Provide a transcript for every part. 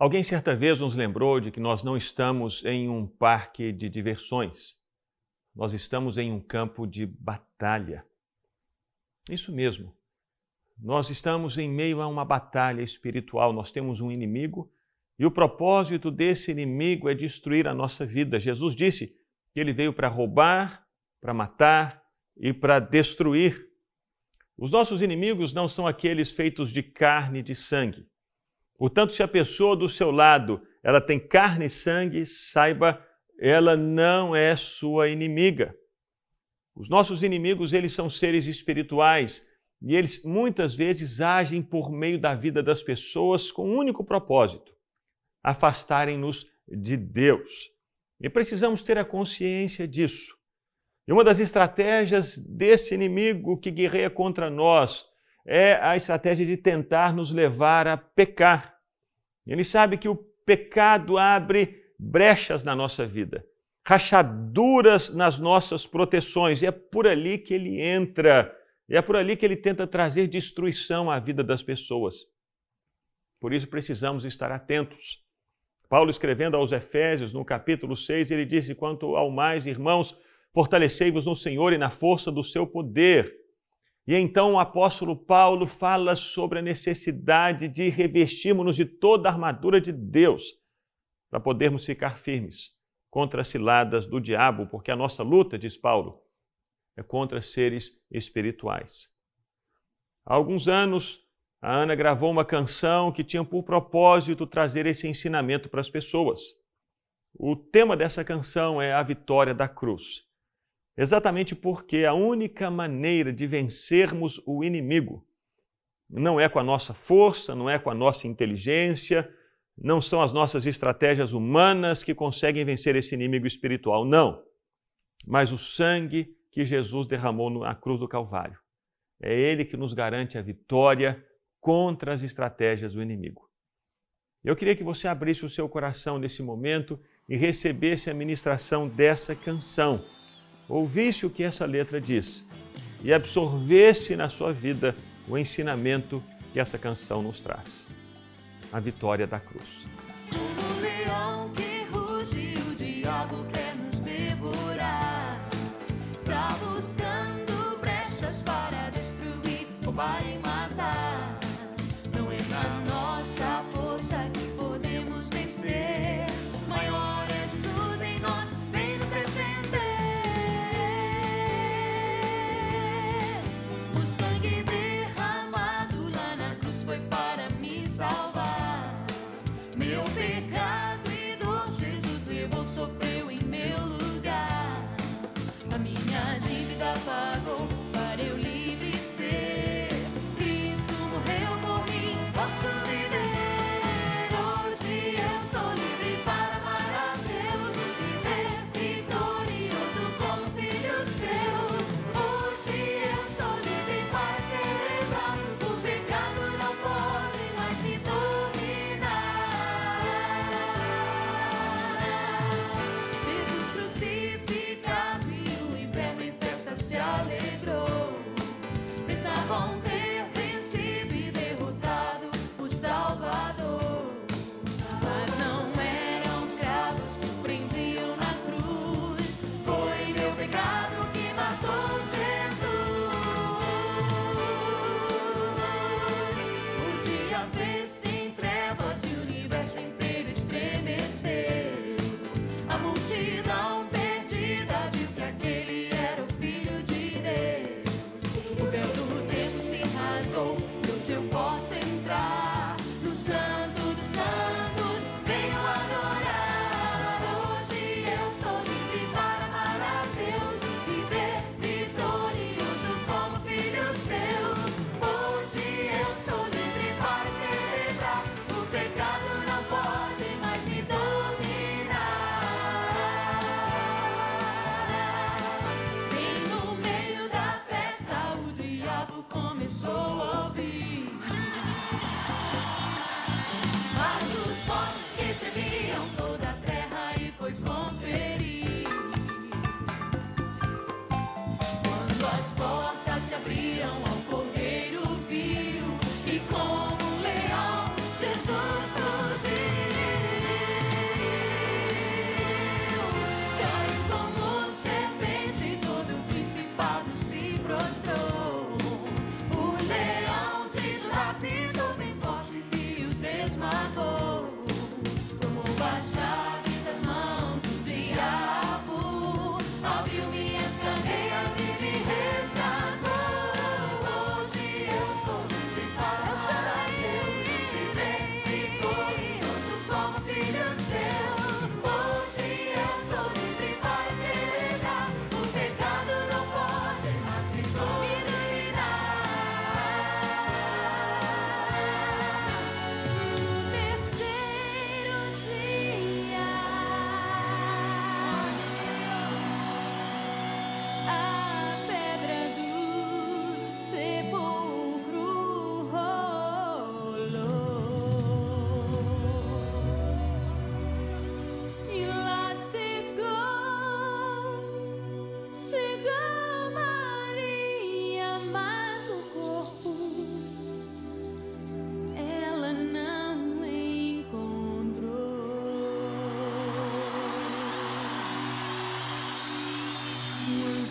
Alguém certa vez nos lembrou de que nós não estamos em um parque de diversões, nós estamos em um campo de batalha. Isso mesmo. Nós estamos em meio a uma batalha espiritual, nós temos um inimigo e o propósito desse inimigo é destruir a nossa vida. Jesus disse que ele veio para roubar, para matar e para destruir. Os nossos inimigos não são aqueles feitos de carne e de sangue. Portanto, se a pessoa do seu lado ela tem carne e sangue, saiba, ela não é sua inimiga. Os nossos inimigos, eles são seres espirituais e eles muitas vezes agem por meio da vida das pessoas com um único propósito: afastarem-nos de Deus. E precisamos ter a consciência disso. E uma das estratégias desse inimigo que guerreia contra nós é a estratégia de tentar nos levar a pecar. Ele sabe que o pecado abre brechas na nossa vida, rachaduras nas nossas proteções, e é por ali que ele entra, e é por ali que ele tenta trazer destruição à vida das pessoas. Por isso precisamos estar atentos. Paulo, escrevendo aos Efésios, no capítulo 6, ele disse: Quanto ao mais, irmãos, fortalecei-vos no Senhor e na força do seu poder. E então o apóstolo Paulo fala sobre a necessidade de revestirmos-nos de toda a armadura de Deus para podermos ficar firmes contra as ciladas do diabo, porque a nossa luta, diz Paulo, é contra seres espirituais. Há alguns anos, a Ana gravou uma canção que tinha por propósito trazer esse ensinamento para as pessoas. O tema dessa canção é a vitória da cruz. Exatamente porque a única maneira de vencermos o inimigo não é com a nossa força, não é com a nossa inteligência, não são as nossas estratégias humanas que conseguem vencer esse inimigo espiritual, não. Mas o sangue que Jesus derramou na cruz do Calvário. É ele que nos garante a vitória contra as estratégias do inimigo. Eu queria que você abrisse o seu coração nesse momento e recebesse a ministração dessa canção ouvisse o que essa letra diz e absorvesse na sua vida o ensinamento que essa canção nos traz. A vitória da cruz. Como leão que ruge, o diabo quer nos devorar. Está buscando brechas para destruir, e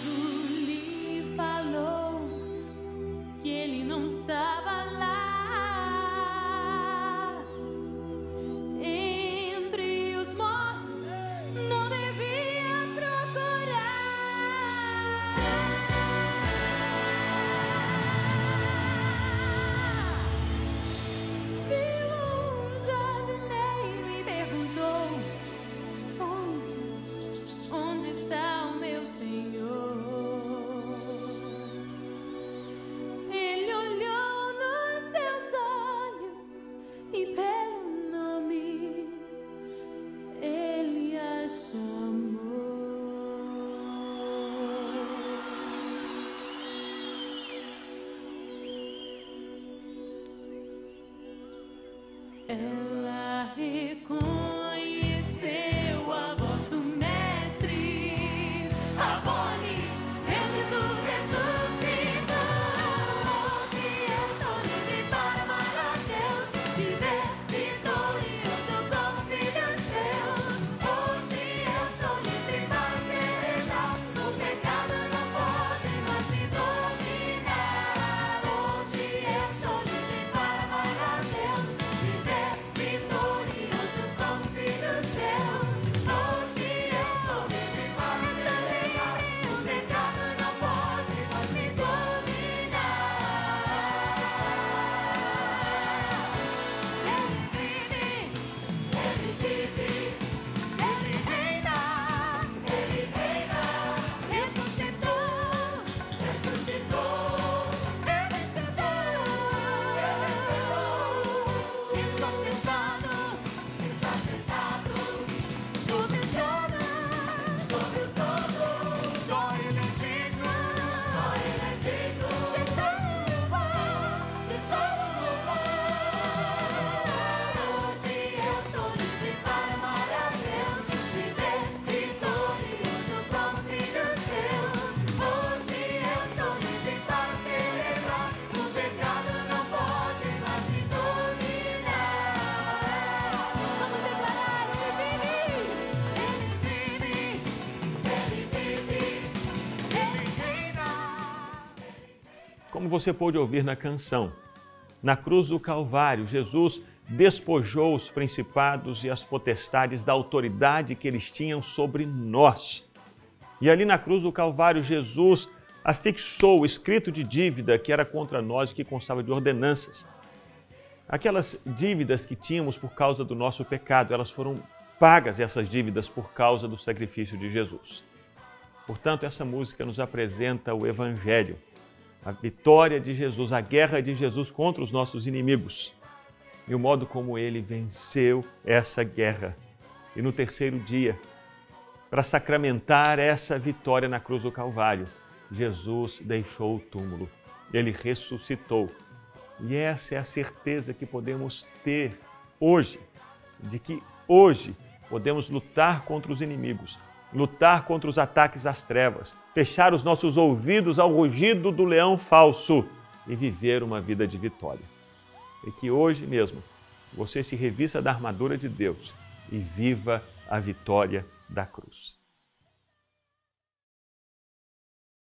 Jesus lhe falou que ele não está. y como você pôde ouvir na canção, na cruz do Calvário, Jesus despojou os principados e as potestades da autoridade que eles tinham sobre nós. E ali na cruz do Calvário, Jesus afixou o escrito de dívida que era contra nós, que constava de ordenanças. Aquelas dívidas que tínhamos por causa do nosso pecado, elas foram pagas, essas dívidas, por causa do sacrifício de Jesus. Portanto, essa música nos apresenta o Evangelho, a vitória de Jesus, a guerra de Jesus contra os nossos inimigos e o modo como ele venceu essa guerra. E no terceiro dia, para sacramentar essa vitória na cruz do Calvário, Jesus deixou o túmulo, ele ressuscitou. E essa é a certeza que podemos ter hoje, de que hoje podemos lutar contra os inimigos, lutar contra os ataques das trevas, fechar os nossos ouvidos ao rugido do leão falso e viver uma vida de vitória e que hoje mesmo você se revista da armadura de Deus e viva a vitória da cruz.